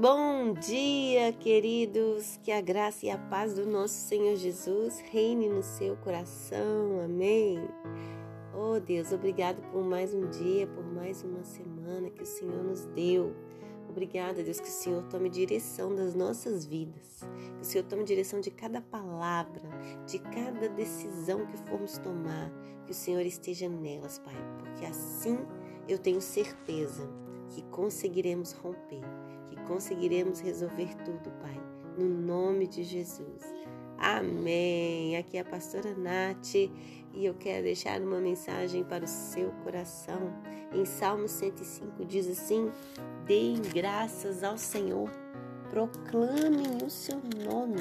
Bom dia, queridos. Que a graça e a paz do nosso Senhor Jesus reine no seu coração. Amém. Oh Deus, obrigado por mais um dia, por mais uma semana que o Senhor nos deu. Obrigada, Deus, que o Senhor tome direção das nossas vidas, que o Senhor tome direção de cada palavra, de cada decisão que formos tomar, que o Senhor esteja nelas, Pai, porque assim eu tenho certeza que conseguiremos romper conseguiremos resolver tudo, Pai. No nome de Jesus. Amém. Aqui é a pastora Nath e eu quero deixar uma mensagem para o seu coração. Em Salmo 105 diz assim: Deem graças ao Senhor, proclamem o seu nome,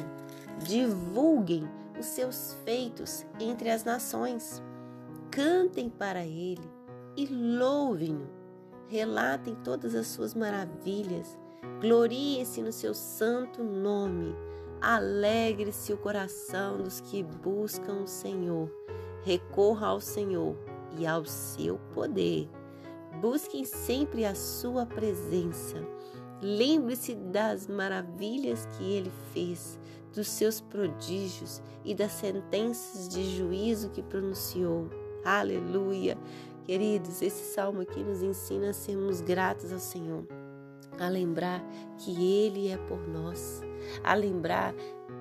divulguem os seus feitos entre as nações, cantem para ele e louvem-no, relatem todas as suas maravilhas Glorie-se no seu santo nome. Alegre-se o coração dos que buscam o Senhor. Recorra ao Senhor e ao seu poder. Busquem sempre a sua presença. Lembre-se das maravilhas que ele fez, dos seus prodígios e das sentenças de juízo que pronunciou. Aleluia! Queridos, esse salmo aqui nos ensina a sermos gratos ao Senhor a lembrar que Ele é por nós, a lembrar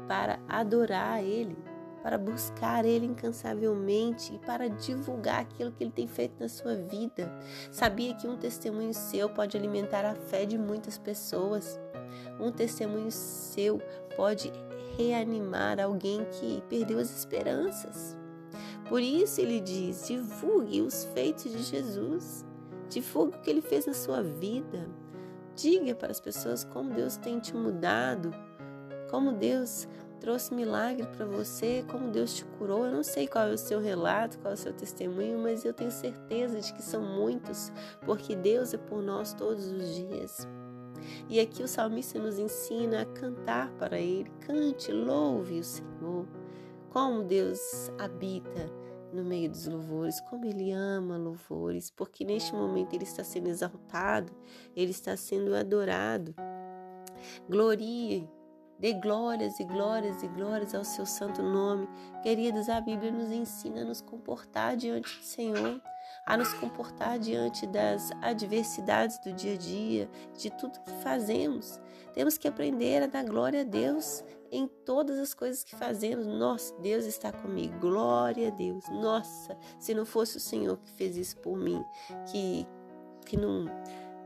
para adorar Ele, para buscar Ele incansavelmente e para divulgar aquilo que Ele tem feito na sua vida. Sabia que um testemunho seu pode alimentar a fé de muitas pessoas. Um testemunho seu pode reanimar alguém que perdeu as esperanças. Por isso ele diz: divulgue os feitos de Jesus, divulgue o que ele fez na sua vida. Diga para as pessoas como Deus tem te mudado, como Deus trouxe milagre para você, como Deus te curou. Eu não sei qual é o seu relato, qual é o seu testemunho, mas eu tenho certeza de que são muitos, porque Deus é por nós todos os dias. E aqui o salmista nos ensina a cantar para Ele. Cante, louve o Senhor. Como Deus habita no meio dos louvores, como ele ama louvores, porque neste momento ele está sendo exaltado, ele está sendo adorado. Glorie, dê glórias e glórias e glórias ao seu santo nome. Queridos, a Bíblia nos ensina a nos comportar diante do Senhor, a nos comportar diante das adversidades do dia a dia, de tudo que fazemos. Temos que aprender a dar glória a Deus em todas as coisas que fazemos. Nossa, Deus está comigo. Glória a Deus. Nossa, se não fosse o Senhor que fez isso por mim, que, que não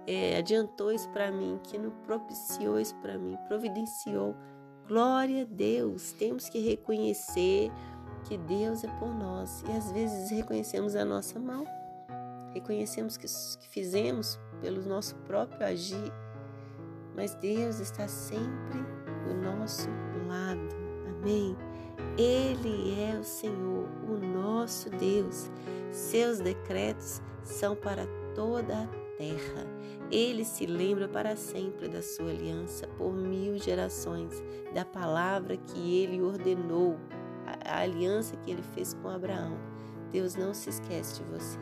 é, adiantou isso para mim, que não propiciou isso para mim, providenciou. Glória a Deus. Temos que reconhecer que Deus é por nós e às vezes reconhecemos a nossa mão, reconhecemos que, que fizemos pelo nosso próprio agir, mas Deus está sempre do nosso lado. Amém? Ele é o Senhor, o nosso Deus. Seus decretos são para toda a terra. Ele se lembra para sempre da sua aliança, por mil gerações, da palavra que ele ordenou, a, aliança que ele fez com Abraão. Deus não se esquece de você.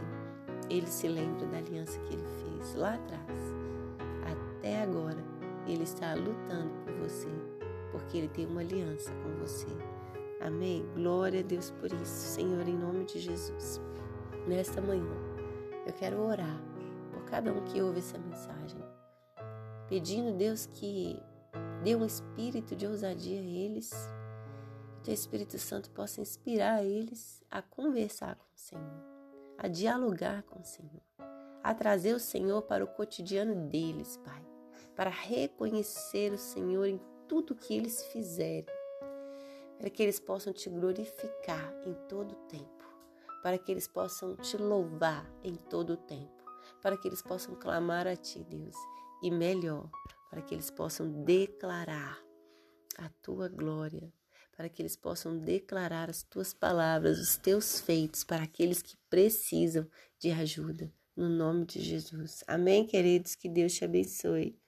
Ele se lembra da aliança que ele fez lá atrás. Até agora, ele está lutando por você porque Ele tem uma aliança com você. Amém? Glória a Deus por isso, Senhor, em nome de Jesus. Nesta manhã, eu quero orar por cada um que ouve essa mensagem, pedindo, Deus, que dê um espírito de ousadia a eles, que o Teu Espírito Santo possa inspirar eles a conversar com o Senhor, a dialogar com o Senhor, a trazer o Senhor para o cotidiano deles, Pai, para reconhecer o Senhor em tudo que eles fizerem, para que eles possam te glorificar em todo o tempo, para que eles possam te louvar em todo o tempo, para que eles possam clamar a ti, Deus, e melhor, para que eles possam declarar a tua glória, para que eles possam declarar as tuas palavras, os teus feitos para aqueles que precisam de ajuda. No nome de Jesus. Amém, queridos? Que Deus te abençoe.